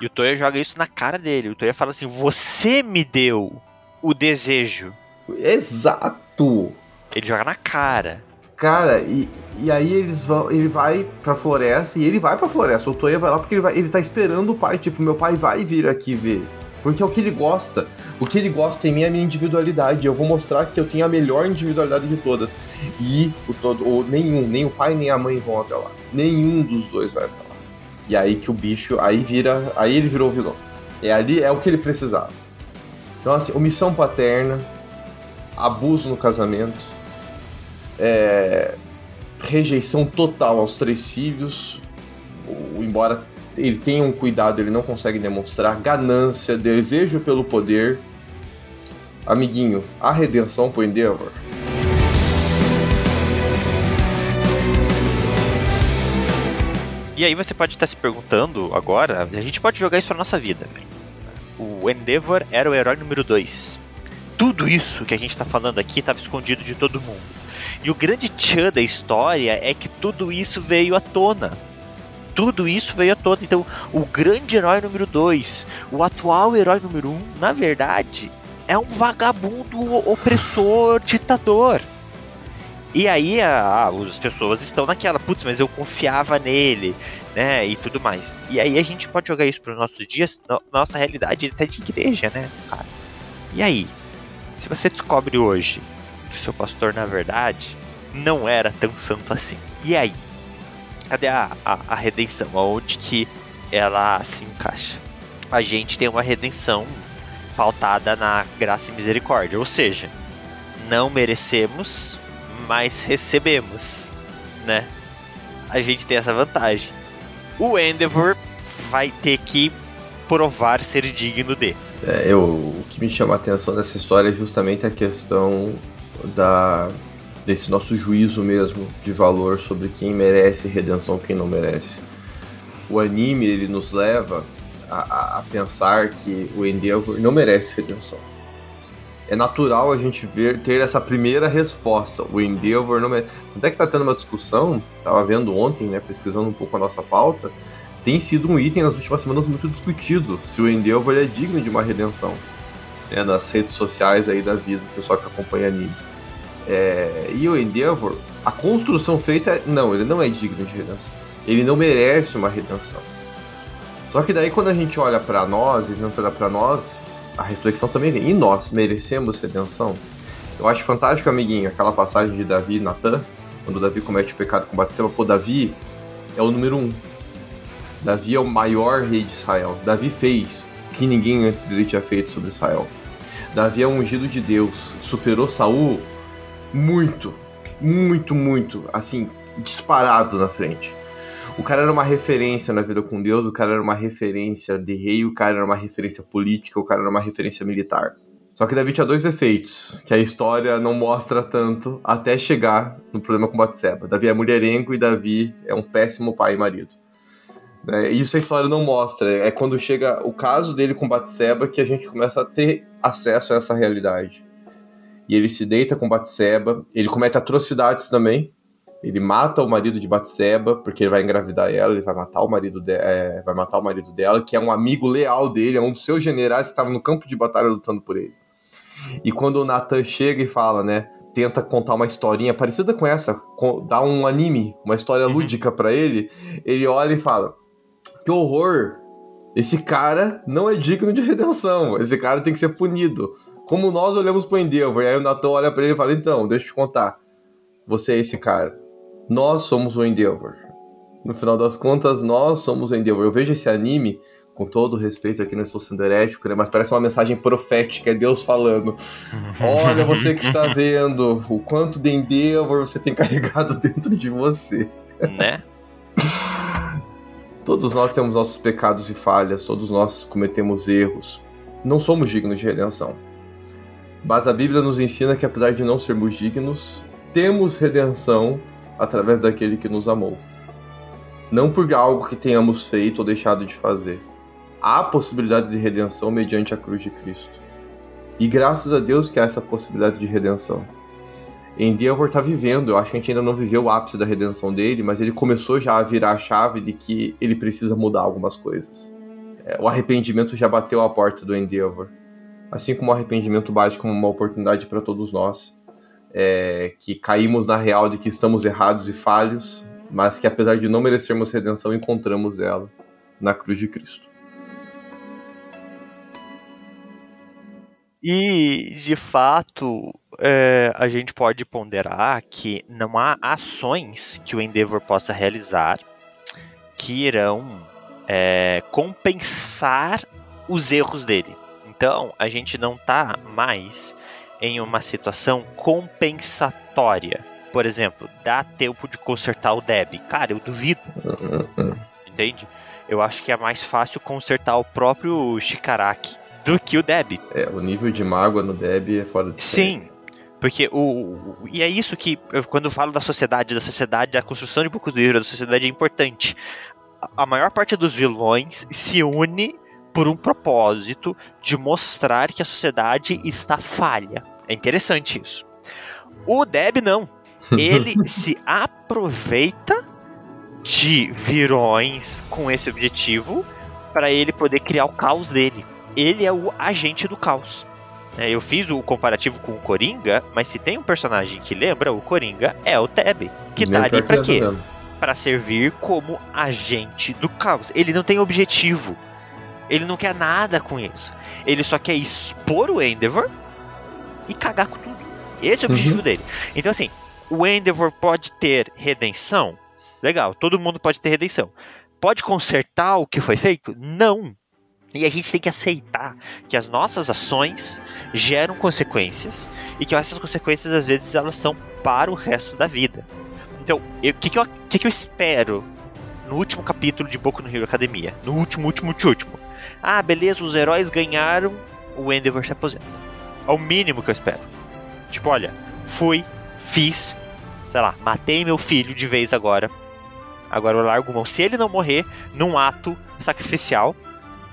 B: E o Toya joga isso na cara dele. O Toya fala assim: Você me deu o desejo.
C: exato.
B: Ele joga na cara.
C: Cara, e, e aí eles vão, ele vai pra floresta e ele vai pra floresta. O Toya vai lá porque ele, vai, ele tá esperando o pai. Tipo, meu pai vai vir aqui ver. Porque é o que ele gosta. O que ele gosta em mim é a minha individualidade. Eu vou mostrar que eu tenho a melhor individualidade de todas. E o todo, ou nenhum, nem o pai nem a mãe vão até lá. Nenhum dos dois vai até. E aí que o bicho, aí vira, aí ele virou vilão. É ali, é o que ele precisava. Então assim, omissão paterna, abuso no casamento, é, rejeição total aos três filhos, embora ele tenha um cuidado, ele não consegue demonstrar, ganância, desejo pelo poder. Amiguinho, a redenção pro Endeavor.
B: E aí você pode estar se perguntando agora, a gente pode jogar isso pra nossa vida. velho. O Endeavor era o herói número 2. Tudo isso que a gente tá falando aqui estava escondido de todo mundo. E o grande tchan da história é que tudo isso veio à tona. Tudo isso veio à tona. Então, o grande herói número 2, o atual herói número 1, um, na verdade, é um vagabundo opressor, ditador. E aí a- as pessoas estão naquela, putz, mas eu confiava nele, né? E tudo mais. E aí a gente pode jogar isso para os nossos dias, no- nossa realidade até de igreja, né, cara? E aí? Se você descobre hoje que o seu pastor, na verdade, não era tão santo assim. E aí? Cadê a, a, a redenção? Aonde que ela se encaixa? A gente tem uma redenção pautada na graça e misericórdia. Ou seja, não merecemos, mas recebemos, né? A gente tem essa vantagem. O Endeavor vai ter que provar ser digno de.
C: É, eu, o que me chama a atenção dessa história é justamente a questão da desse nosso juízo mesmo de valor sobre quem merece redenção quem não merece. O anime ele nos leva a, a pensar que o Endeavor não merece redenção. É natural a gente ver ter essa primeira resposta. O Endeavor não merece. Até que tá tendo uma discussão, tava vendo ontem, né, pesquisando um pouco a nossa pauta, tem sido um item nas últimas semanas muito discutido se o Endeavor é digno de uma redenção. Né, nas redes sociais aí da vida, do pessoal que acompanha anime. É, e o Endeavor, a construção feita, não, ele não é digno de redenção. Ele não merece uma redenção. Só que daí quando a gente olha para nós, e não olha para nós, a reflexão também vem. E nós merecemos redenção? Eu acho fantástico, amiguinho, aquela passagem de Davi e Natan, quando Davi comete o pecado com Batseba. Pô, Davi é o número um. Davi é o maior rei de Israel. Davi fez o que ninguém antes dele tinha feito sobre Israel. Davi é um ungido de Deus. Superou Saul muito, muito, muito, assim, disparado na frente. O cara era uma referência na vida com Deus, o cara era uma referência de rei, o cara era uma referência política, o cara era uma referência militar. Só que Davi tinha dois defeitos, que a história não mostra tanto até chegar no problema com Batseba. Davi é mulherengo e Davi é um péssimo pai e marido. É, isso a história não mostra. É quando chega o caso dele com Batseba que a gente começa a ter acesso a essa realidade e ele se deita com Batseba. Ele comete atrocidades também. Ele mata o marido de Batseba porque ele vai engravidar ela, ele vai matar o marido de, é, vai matar o marido dela, que é um amigo leal dele, é um dos seus generais que estava no campo de batalha lutando por ele. E quando o Nathan chega e fala, né, tenta contar uma historinha parecida com essa, dá um anime, uma história uhum. lúdica para ele, ele olha e fala: "Que horror! Esse cara não é digno de redenção. Esse cara tem que ser punido como nós olhamos pro Endeavor, e aí o Natan olha pra ele e fala, então, deixa eu te contar, você é esse cara. Nós somos o Endeavor. No final das contas, nós somos o Endeavor. Eu vejo esse anime, com todo respeito aqui, não estou sendo herético, né, mas parece uma mensagem profética, é Deus falando. *laughs* Olha, você que está vendo o quanto de Endeavor você tem carregado *laughs* dentro de você.
B: Né?
C: Todos nós temos nossos pecados e falhas, todos nós cometemos erros. Não somos dignos de redenção. Mas a Bíblia nos ensina que, apesar de não sermos dignos, temos redenção através daquele que nos amou. Não por algo que tenhamos feito ou deixado de fazer. Há possibilidade de redenção mediante a cruz de Cristo. E graças a Deus que há essa possibilidade de redenção. Endeavor está vivendo, eu acho que a gente ainda não viveu o ápice da redenção dele, mas ele começou já a virar a chave de que ele precisa mudar algumas coisas. É, o arrependimento já bateu a porta do Endeavor assim como o arrependimento bate como uma oportunidade para todos nós, é, que caímos na real de que estamos errados e falhos, mas que apesar de não merecermos redenção, encontramos ela na cruz de Cristo.
B: E, de fato, é, a gente pode ponderar que não há ações que o Endeavor possa realizar que irão é, compensar os erros dele. Então, a gente não está mais em uma situação compensatória. Por exemplo, dá tempo de consertar o Deb. Cara, eu duvido. Entende? Eu acho que é mais fácil consertar o próprio Shikaraki do que o Deb.
C: É, o nível de mágoa no Deb é fora de
B: Sim. Porque o. E é isso que, quando eu falo da sociedade, da sociedade, da construção de Boku do Hero, da sociedade é importante. A maior parte dos vilões se une por um propósito de mostrar que a sociedade está falha. É interessante isso. O Deb não. *laughs* Ele se aproveita de virões com esse objetivo para ele poder criar o caos dele. Ele é o agente do caos. É, eu fiz o comparativo com o Coringa, mas se tem um personagem que lembra o Coringa, é o Deb. Que tá ali pra quê? Para servir como agente do caos. Ele não tem objetivo. Ele não quer nada com isso. Ele só quer expor o Endeavor e cagar com tudo. Esse é o objetivo uhum. dele. Então, assim, o Endeavor pode ter redenção? Legal, todo mundo pode ter redenção. Pode consertar o que foi feito? Não. E a gente tem que aceitar que as nossas ações geram consequências e que essas consequências às vezes elas são para o resto da vida. Então, o que, que, eu, que, que eu espero no último capítulo de Boku no Hero Academia? No último, último, último. Ah, beleza, os heróis ganharam, o Endeavor se aposenta. É o mínimo que eu espero. Tipo, olha, fui, fiz, sei lá, matei meu filho de vez agora. Agora eu largo mão. Se ele não morrer num ato sacrificial,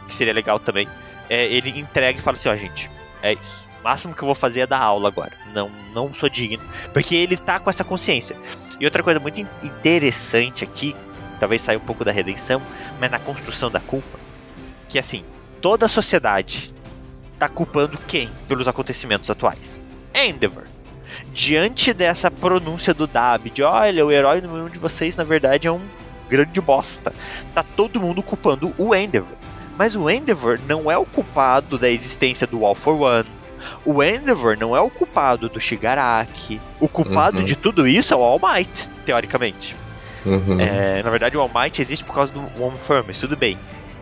B: que seria legal também, é, ele entrega e fala assim, ó, gente, é isso. O máximo que eu vou fazer é dar aula agora. Não, não sou digno. Porque ele tá com essa consciência. E outra coisa muito interessante aqui, talvez saia um pouco da redenção, mas na construção da culpa, que assim, toda a sociedade tá culpando quem pelos acontecimentos atuais? Endeavor. Diante dessa pronúncia do Dab, de olha, o herói número um de vocês na verdade é um grande bosta. Tá todo mundo culpando o Endeavor. Mas o Endeavor não é o culpado da existência do All for One. O Endeavor não é o culpado do Shigaraki. O culpado
C: Uhum.
B: de tudo isso é o All Might, teoricamente.
C: Uhum.
B: É, na verdade, o All Might existe por causa do One Firm, tudo bem.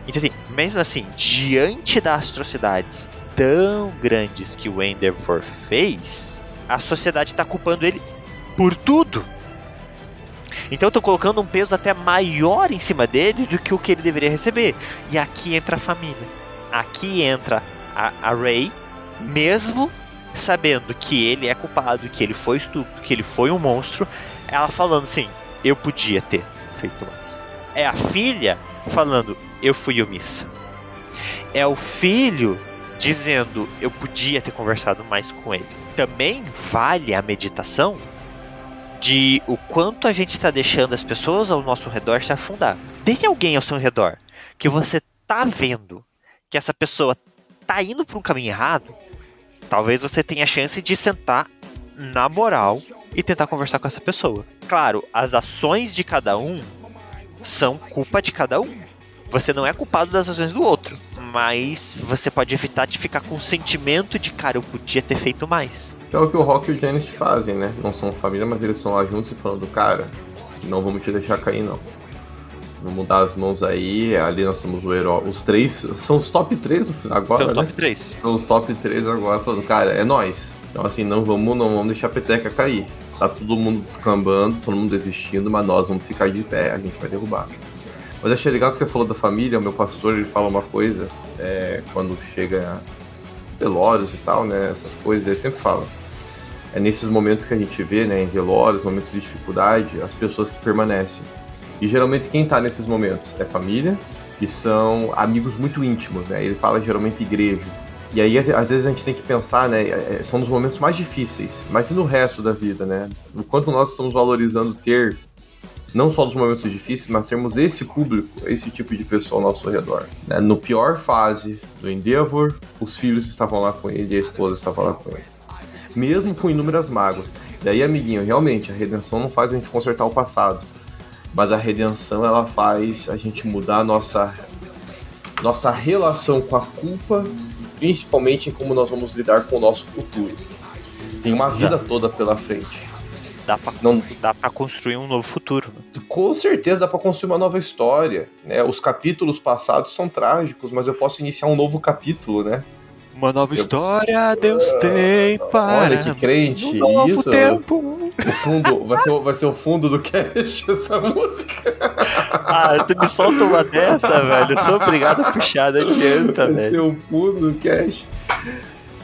B: Então, assim, mesmo assim, diante das atrocidades tão grandes que o Endeavor fez, a sociedade está culpando ele por tudo. Então, tô colocando um peso até maior em cima dele do que o que ele deveria receber. E aqui entra a família. Aqui entra a, a Ray, mesmo sabendo que ele é culpado, que ele foi estúpido, que ele foi um monstro, ela falando assim: eu podia ter feito mais. É a filha falando: eu fui omissa. É o filho dizendo: eu podia ter conversado mais com ele. Também vale a meditação de o quanto a gente está deixando as pessoas ao nosso redor se afundar. Tem alguém ao seu redor que você tá vendo que essa pessoa tá indo para um caminho errado, talvez você tenha a chance de sentar na moral e tentar conversar com essa pessoa. Claro, as ações de cada um são culpa de cada um. Você não é culpado das ações do outro, mas você pode evitar de ficar com o sentimento de, cara, eu podia ter feito mais.
C: É o que o Rock e o Janis fazem, né? Não são família, mas eles estão lá juntos e falando, cara, não vamos te deixar cair, não. Vamos dar as mãos aí, ali nós somos o herói. Os três, são os top 3 no final agora,
B: São os
C: né?
B: top 3.
C: São os top 3 agora, falando, cara, é nós. Então assim, não vamos, não vamos deixar a peteca cair. Tá todo mundo descambando, todo mundo desistindo, mas nós vamos ficar de pé, a gente vai derrubar. Mas achei legal que você falou da família, o meu pastor ele fala uma coisa, é, quando chega velórios e tal, né? Essas coisas, ele sempre fala. É nesses momentos que a gente vê, né, em velórios, momentos de dificuldade, as pessoas que permanecem. E geralmente quem tá nesses momentos é família, que são amigos muito íntimos, né? Ele fala geralmente igreja. E aí, às vezes, a gente tem que pensar, né? é, São os momentos mais difíceis, mas e no resto da vida, né? O quanto nós estamos valorizando ter, não só nos momentos difíceis, mas termos esse público, esse tipo de pessoa ao nosso redor. né? No pior fase do Endeavor, os filhos estavam lá com ele e a esposa estava lá com ele. Mesmo com inúmeras mágoas. Daí, amiguinho, realmente, a redenção não faz a gente consertar o passado. Mas a redenção, ela faz a gente mudar a nossa, nossa relação com a culpa principalmente em como nós vamos lidar com o nosso futuro. Tem uma vida toda pela frente.
B: Dá pra,
C: Não,
B: dá pra construir um novo futuro.
C: com certeza dá pra construir uma nova história. Né? Os capítulos passados são trágicos, mas eu posso iniciar um novo capítulo, né?
B: Uma nova
C: Eu-
B: história Deus tem para
C: Olha que crente,
B: um novo
C: isso.
B: tempo.
C: O fundo vai ser, o- vai ser o fundo do cast *laughs* essa música.
B: Ah, você me solta uma dessa, velho. Eu sou obrigado a puxar, não adianta,
C: Vai
B: velho.
C: ser o fundo do cast.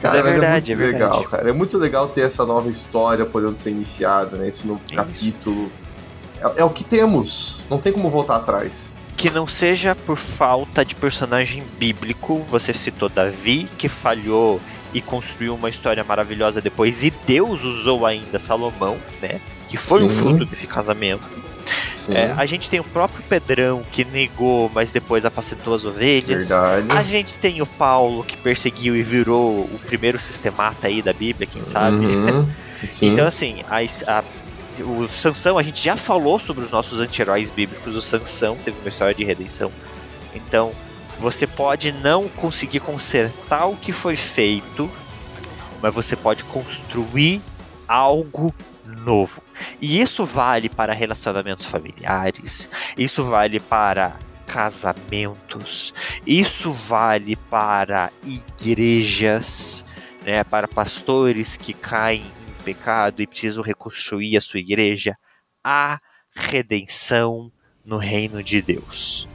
B: Mas é verdade,
C: muito
B: é
C: legal,
B: verdade.
C: cara. É muito legal ter essa nova história podendo ser iniciada, né? Esse novo
B: Isso.
C: capítulo. É, é o que temos. Não tem como voltar atrás.
B: Que não seja por falta de personagem bíblico. Você citou Davi, que falhou e construiu uma história maravilhosa depois. E Deus usou ainda Salomão, né? Que foi o
C: Sim.
B: fruto desse casamento. É, a gente tem o próprio Pedrão, que negou, mas depois apacentou as ovelhas.
C: verdade.
B: A gente tem o Paulo, que perseguiu e virou o primeiro sistemata aí da Bíblia, quem sabe.
C: Uhum. *laughs*
B: Então, assim, a, a- o Sansão, a gente já falou sobre os nossos anti-heróis bíblicos. O Sansão teve uma história de redenção. Então, você pode não conseguir consertar o que foi feito, mas você pode construir algo novo. E isso vale para relacionamentos familiares, isso vale para casamentos, isso vale para igrejas, né, para pastores que caem em pecado e precisam reconstruir a sua igreja. Há redenção no reino de Deus.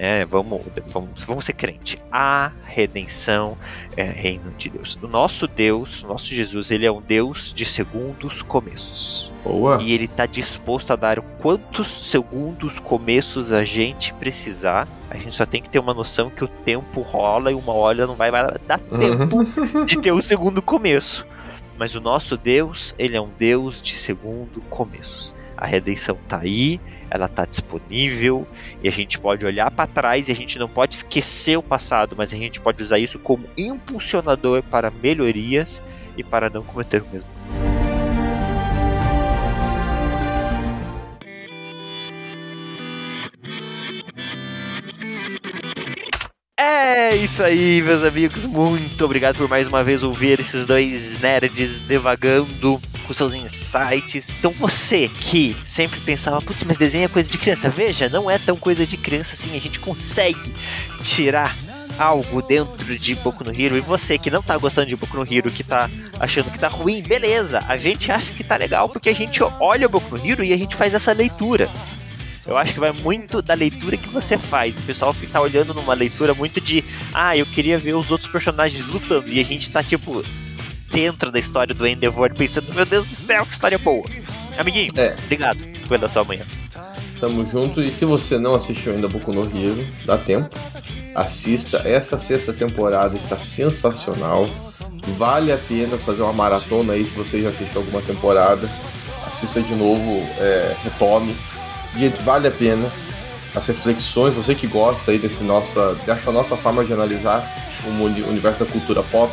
B: É, vamos, vamos, vamos ser crente. A redenção é reino de Deus. O nosso Deus, o nosso Jesus, ele é um Deus de segundos começos.
C: Boa.
B: E ele está disposto a dar quantos segundos começos a gente precisar. A gente só tem que ter uma noção que o tempo rola e uma hora não vai dar tempo de ter o segundo começo. Mas o nosso Deus, ele é um Deus de segundo começos. A redenção está aí, ela está disponível e a gente pode olhar para trás e a gente não pode esquecer o passado, mas a gente pode usar isso como impulsionador para melhorias e para não cometer o mesmo. É isso aí, meus amigos. Muito obrigado por mais uma vez ouvir esses dois nerds devagando com seus insights. Então você que sempre pensava, putz, mas desenho é coisa de criança. Veja, não é tão coisa de criança assim. A gente consegue tirar algo dentro de Boku no Hero. E você que não tá gostando de Boku no Hero, que tá achando que tá ruim, beleza. A gente acha que tá legal porque a gente olha o Boku no Hero e a gente faz essa leitura. Eu acho que vai muito da leitura que você faz. O pessoal fica olhando numa leitura muito de, ah, eu queria ver os outros personagens lutando. E a gente tá, tipo, dentro da história do Endeavor, pensando, meu Deus do céu, que história boa. Amiguinho,
C: É.
B: obrigado pela tua manhã.
C: Tamo junto. E se você não assistiu ainda Boku no Hero, dá tempo. Assista. Essa sexta temporada está sensacional. Vale a pena fazer uma maratona aí se você já assistiu alguma temporada. Assista de novo, é, retome. Gente, vale a pena. As reflexões, você que gosta aí desse nossa, dessa nossa forma de analisar o uni- universo da cultura pop,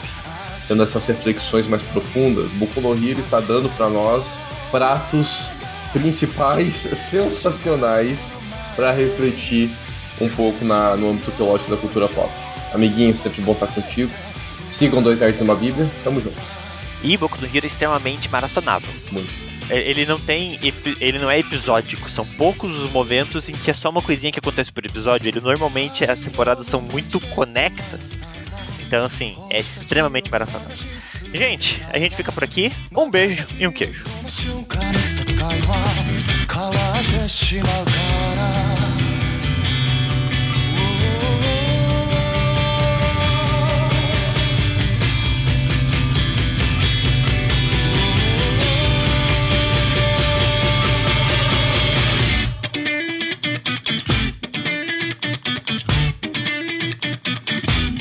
C: tendo essas reflexões mais profundas, Boku no Hero está dando para nós pratos principais *laughs* sensacionais para refletir um pouco na, no âmbito teológico da cultura pop. Amiguinho, sempre bom estar contigo. Sigam dois artes e uma Bíblia. Tamo junto.
B: E Boku no Hero é extremamente maratonável.
C: Muito.
B: É, Ele não tem. Ele não é episódico. São poucos os momentos em que é só uma coisinha que acontece por episódio. Ele normalmente as temporadas são muito conectas. Então, assim, é extremamente maratonável. Gente, a gente fica por aqui. Um beijo e um queijo.